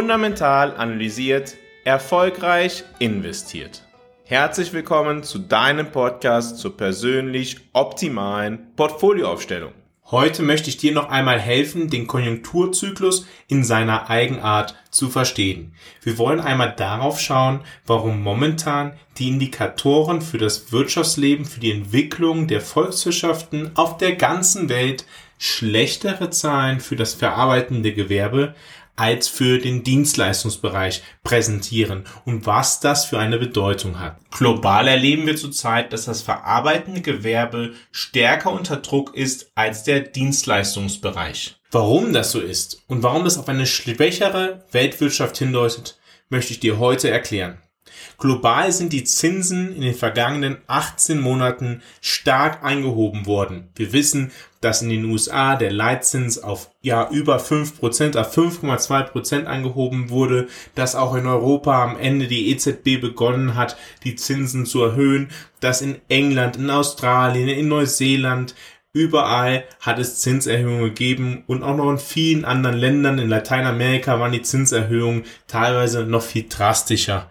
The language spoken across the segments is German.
Fundamental analysiert, erfolgreich investiert. Herzlich willkommen zu deinem Podcast zur persönlich optimalen Portfolioaufstellung. Heute möchte ich dir noch einmal helfen, den Konjunkturzyklus in seiner Eigenart zu verstehen. Wir wollen einmal darauf schauen, warum momentan die Indikatoren für das Wirtschaftsleben, für die Entwicklung der Volkswirtschaften auf der ganzen Welt schlechtere Zahlen für das verarbeitende Gewerbe als für den Dienstleistungsbereich präsentieren und was das für eine Bedeutung hat. Global erleben wir zurzeit, dass das verarbeitende Gewerbe stärker unter Druck ist als der Dienstleistungsbereich. Warum das so ist und warum das auf eine schwächere Weltwirtschaft hindeutet, möchte ich dir heute erklären. Global sind die Zinsen in den vergangenen 18 Monaten stark eingehoben worden. Wir wissen, dass in den USA der Leitzins auf ja über 5%, auf 5,2% angehoben wurde, dass auch in Europa am Ende die EZB begonnen hat, die Zinsen zu erhöhen, dass in England, in Australien, in Neuseeland Überall hat es Zinserhöhungen gegeben und auch noch in vielen anderen Ländern in Lateinamerika waren die Zinserhöhungen teilweise noch viel drastischer.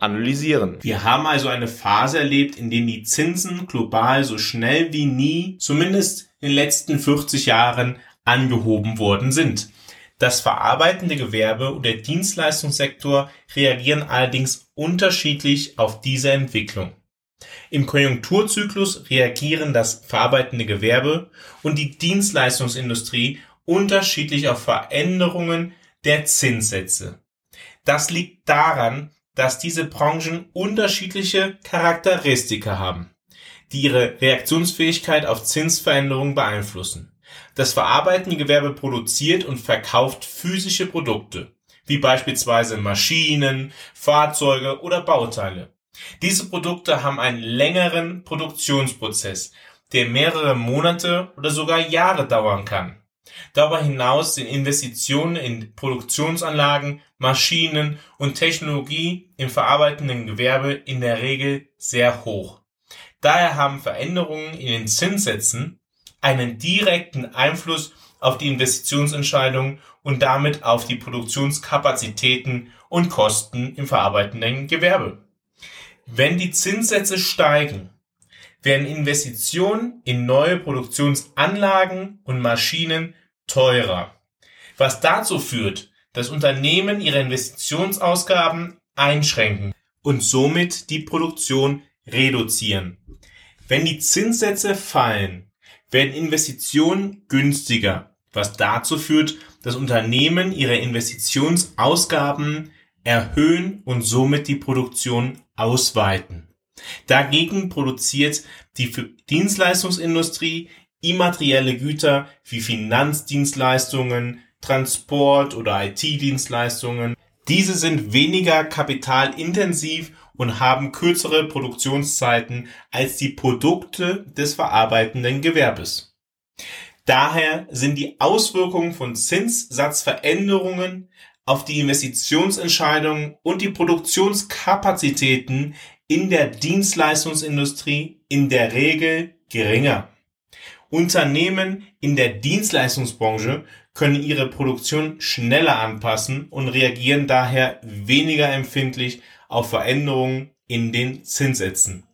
analysieren. Wir haben also eine Phase erlebt, in der die Zinsen global so schnell wie nie, zumindest in den letzten 40 Jahren, angehoben worden sind. Das verarbeitende Gewerbe und der Dienstleistungssektor reagieren allerdings unterschiedlich auf diese Entwicklung. Im Konjunkturzyklus reagieren das verarbeitende Gewerbe und die Dienstleistungsindustrie unterschiedlich auf Veränderungen der Zinssätze. Das liegt daran, dass diese Branchen unterschiedliche Charakteristika haben, die ihre Reaktionsfähigkeit auf Zinsveränderungen beeinflussen. Das verarbeitende Gewerbe produziert und verkauft physische Produkte, wie beispielsweise Maschinen, Fahrzeuge oder Bauteile. Diese Produkte haben einen längeren Produktionsprozess, der mehrere Monate oder sogar Jahre dauern kann. Darüber hinaus sind Investitionen in Produktionsanlagen, Maschinen und Technologie im verarbeitenden Gewerbe in der Regel sehr hoch. Daher haben Veränderungen in den Zinssätzen einen direkten Einfluss auf die Investitionsentscheidungen und damit auf die Produktionskapazitäten und Kosten im verarbeitenden Gewerbe. Wenn die Zinssätze steigen, werden Investitionen in neue Produktionsanlagen und Maschinen teurer. Was dazu führt, dass Unternehmen ihre Investitionsausgaben einschränken und somit die Produktion reduzieren. Wenn die Zinssätze fallen, werden Investitionen günstiger, was dazu führt, dass Unternehmen ihre Investitionsausgaben erhöhen und somit die Produktion ausweiten. Dagegen produziert die Dienstleistungsindustrie immaterielle Güter wie Finanzdienstleistungen, Transport oder IT-Dienstleistungen. Diese sind weniger kapitalintensiv und haben kürzere Produktionszeiten als die Produkte des verarbeitenden Gewerbes. Daher sind die Auswirkungen von Zinssatzveränderungen auf die Investitionsentscheidungen und die Produktionskapazitäten in der Dienstleistungsindustrie in der Regel geringer. Unternehmen in der Dienstleistungsbranche können ihre Produktion schneller anpassen und reagieren daher weniger empfindlich auf Veränderungen in den Zinssätzen.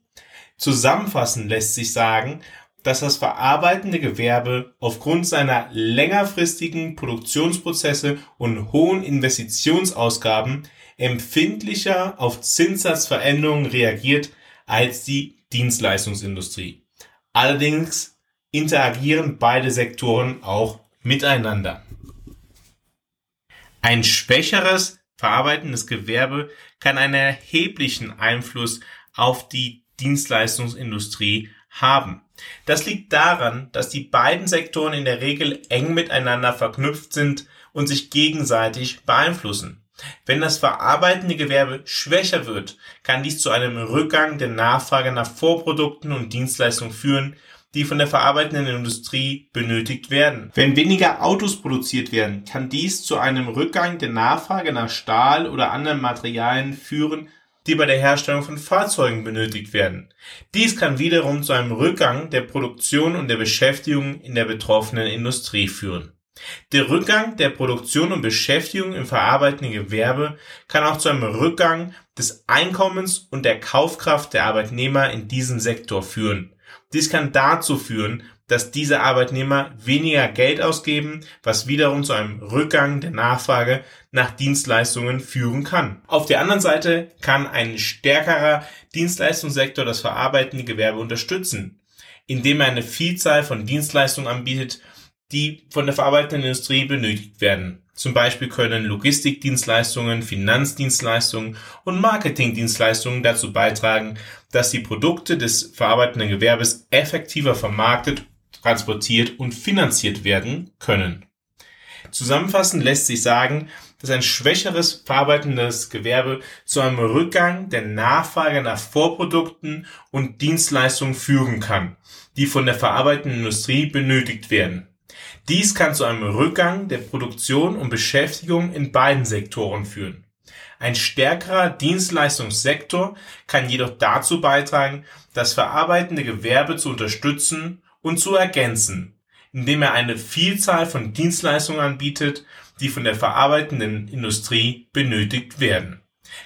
Zusammenfassend lässt sich sagen, dass das verarbeitende Gewerbe aufgrund seiner längerfristigen Produktionsprozesse und hohen Investitionsausgaben empfindlicher auf Zinssatzveränderungen reagiert als die Dienstleistungsindustrie. Allerdings interagieren beide Sektoren auch miteinander. Ein schwächeres verarbeitendes Gewerbe kann einen erheblichen Einfluss auf die Dienstleistungsindustrie haben. Das liegt daran, dass die beiden Sektoren in der Regel eng miteinander verknüpft sind und sich gegenseitig beeinflussen. Wenn das verarbeitende Gewerbe schwächer wird, kann dies zu einem Rückgang der Nachfrage nach Vorprodukten und Dienstleistungen führen, die von der verarbeitenden Industrie benötigt werden. Wenn weniger Autos produziert werden, kann dies zu einem Rückgang der Nachfrage nach Stahl oder anderen Materialien führen, die bei der Herstellung von Fahrzeugen benötigt werden. Dies kann wiederum zu einem Rückgang der Produktion und der Beschäftigung in der betroffenen Industrie führen. Der Rückgang der Produktion und Beschäftigung im verarbeitenden Gewerbe kann auch zu einem Rückgang des Einkommens und der Kaufkraft der Arbeitnehmer in diesem Sektor führen. Dies kann dazu führen, dass diese Arbeitnehmer weniger Geld ausgeben, was wiederum zu einem Rückgang der Nachfrage nach Dienstleistungen führen kann. Auf der anderen Seite kann ein stärkerer Dienstleistungssektor das verarbeitende Gewerbe unterstützen, indem er eine Vielzahl von Dienstleistungen anbietet, die von der verarbeitenden Industrie benötigt werden. Zum Beispiel können Logistikdienstleistungen, Finanzdienstleistungen und Marketingdienstleistungen dazu beitragen, dass die Produkte des verarbeitenden Gewerbes effektiver vermarktet, transportiert und finanziert werden können. Zusammenfassend lässt sich sagen, dass ein schwächeres verarbeitendes Gewerbe zu einem Rückgang der Nachfrage nach Vorprodukten und Dienstleistungen führen kann, die von der verarbeitenden Industrie benötigt werden. Dies kann zu einem Rückgang der Produktion und Beschäftigung in beiden Sektoren führen. Ein stärkerer Dienstleistungssektor kann jedoch dazu beitragen, das verarbeitende Gewerbe zu unterstützen und zu ergänzen, indem er eine Vielzahl von Dienstleistungen anbietet, die von der verarbeitenden Industrie benötigt werden.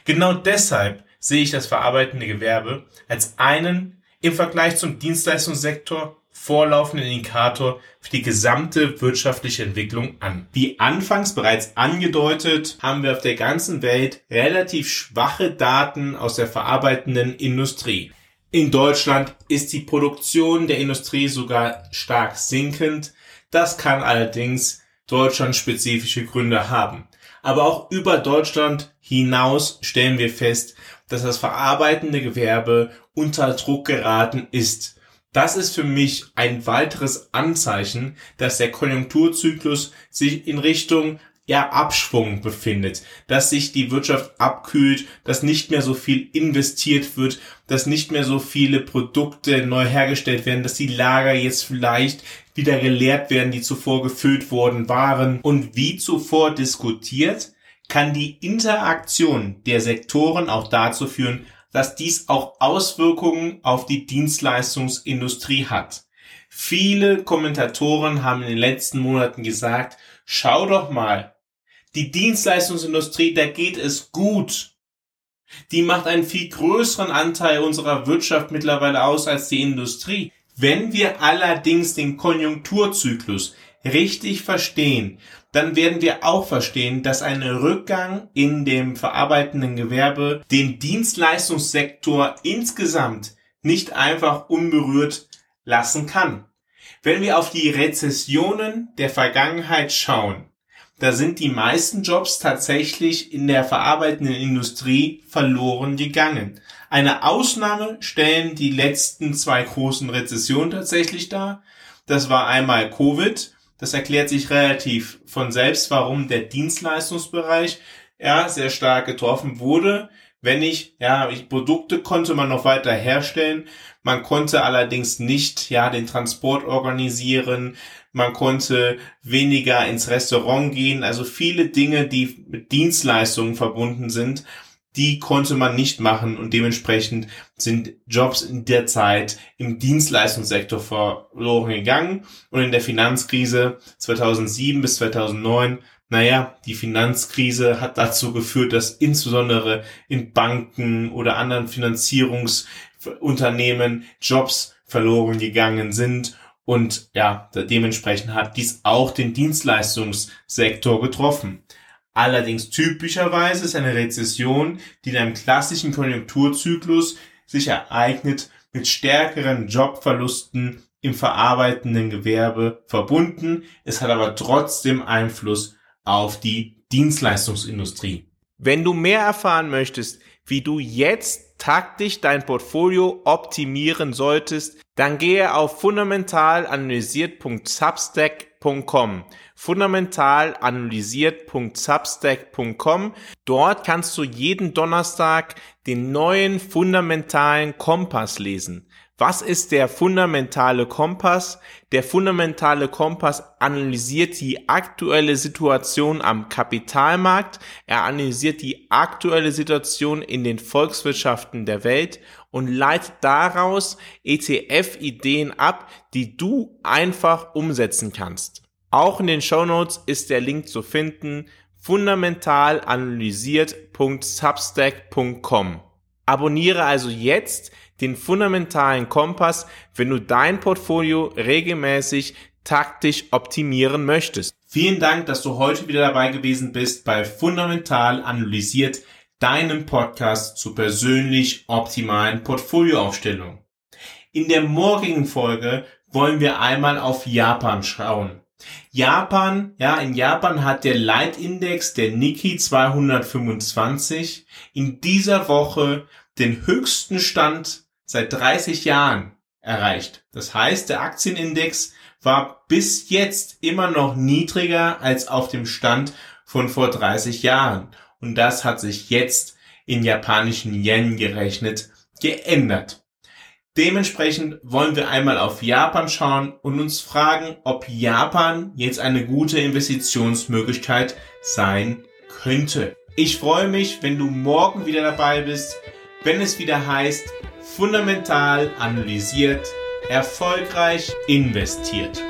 Genau deshalb sehe ich das verarbeitende Gewerbe als einen im Vergleich zum Dienstleistungssektor vorlaufenden Indikator für die gesamte wirtschaftliche Entwicklung an. Wie anfangs bereits angedeutet, haben wir auf der ganzen Welt relativ schwache Daten aus der verarbeitenden Industrie. In Deutschland ist die Produktion der Industrie sogar stark sinkend. Das kann allerdings deutschlandspezifische Gründe haben. Aber auch über Deutschland hinaus stellen wir fest, dass das verarbeitende Gewerbe unter Druck geraten ist. Das ist für mich ein weiteres Anzeichen, dass der Konjunkturzyklus sich in Richtung ja, Abschwung befindet, dass sich die Wirtschaft abkühlt, dass nicht mehr so viel investiert wird, dass nicht mehr so viele Produkte neu hergestellt werden, dass die Lager jetzt vielleicht wieder geleert werden, die zuvor gefüllt worden waren. Und wie zuvor diskutiert, kann die Interaktion der Sektoren auch dazu führen, dass dies auch Auswirkungen auf die Dienstleistungsindustrie hat. Viele Kommentatoren haben in den letzten Monaten gesagt, schau doch mal, die Dienstleistungsindustrie, da geht es gut. Die macht einen viel größeren Anteil unserer Wirtschaft mittlerweile aus als die Industrie. Wenn wir allerdings den Konjunkturzyklus richtig verstehen, dann werden wir auch verstehen, dass ein Rückgang in dem verarbeitenden Gewerbe den Dienstleistungssektor insgesamt nicht einfach unberührt lassen kann. Wenn wir auf die Rezessionen der Vergangenheit schauen, da sind die meisten Jobs tatsächlich in der verarbeitenden Industrie verloren gegangen. Eine Ausnahme stellen die letzten zwei großen Rezessionen tatsächlich dar. Das war einmal Covid das erklärt sich relativ von selbst, warum der Dienstleistungsbereich ja sehr stark getroffen wurde. Wenn ich, ja, Produkte konnte man noch weiter herstellen. Man konnte allerdings nicht, ja, den Transport organisieren. Man konnte weniger ins Restaurant gehen. Also viele Dinge, die mit Dienstleistungen verbunden sind, die konnte man nicht machen und dementsprechend sind Jobs in der Zeit im Dienstleistungssektor verloren gegangen und in der Finanzkrise 2007 bis 2009 naja, die Finanzkrise hat dazu geführt, dass insbesondere in Banken oder anderen Finanzierungsunternehmen Jobs verloren gegangen sind und ja, dementsprechend hat dies auch den Dienstleistungssektor getroffen. Allerdings typischerweise ist eine Rezession, die in einem klassischen Konjunkturzyklus sich ereignet, mit stärkeren Jobverlusten im verarbeitenden Gewerbe verbunden. Es hat aber trotzdem Einfluss auf die Dienstleistungsindustrie. Wenn du mehr erfahren möchtest, wie du jetzt taktisch dein Portfolio optimieren solltest, dann gehe auf fundamentalanalysiert.substack.com. Fundamentalanalysiert.substack.com. Dort kannst du jeden Donnerstag den neuen fundamentalen Kompass lesen. Was ist der fundamentale Kompass? Der fundamentale Kompass analysiert die aktuelle Situation am Kapitalmarkt, er analysiert die aktuelle Situation in den Volkswirtschaften der Welt und leitet daraus ETF-Ideen ab, die du einfach umsetzen kannst. Auch in den Show Notes ist der Link zu finden fundamentalanalysiert.substack.com. Abonniere also jetzt den fundamentalen Kompass, wenn du dein Portfolio regelmäßig taktisch optimieren möchtest. Vielen Dank, dass du heute wieder dabei gewesen bist bei Fundamental Analysiert, deinem Podcast zur persönlich optimalen Portfolioaufstellung. In der morgigen Folge wollen wir einmal auf Japan schauen. Japan, ja, in Japan hat der Leitindex der Nikkei 225 in dieser Woche den höchsten Stand seit 30 Jahren erreicht. Das heißt, der Aktienindex war bis jetzt immer noch niedriger als auf dem Stand von vor 30 Jahren. Und das hat sich jetzt in japanischen Yen gerechnet geändert. Dementsprechend wollen wir einmal auf Japan schauen und uns fragen, ob Japan jetzt eine gute Investitionsmöglichkeit sein könnte. Ich freue mich, wenn du morgen wieder dabei bist, wenn es wieder heißt, fundamental analysiert, erfolgreich investiert.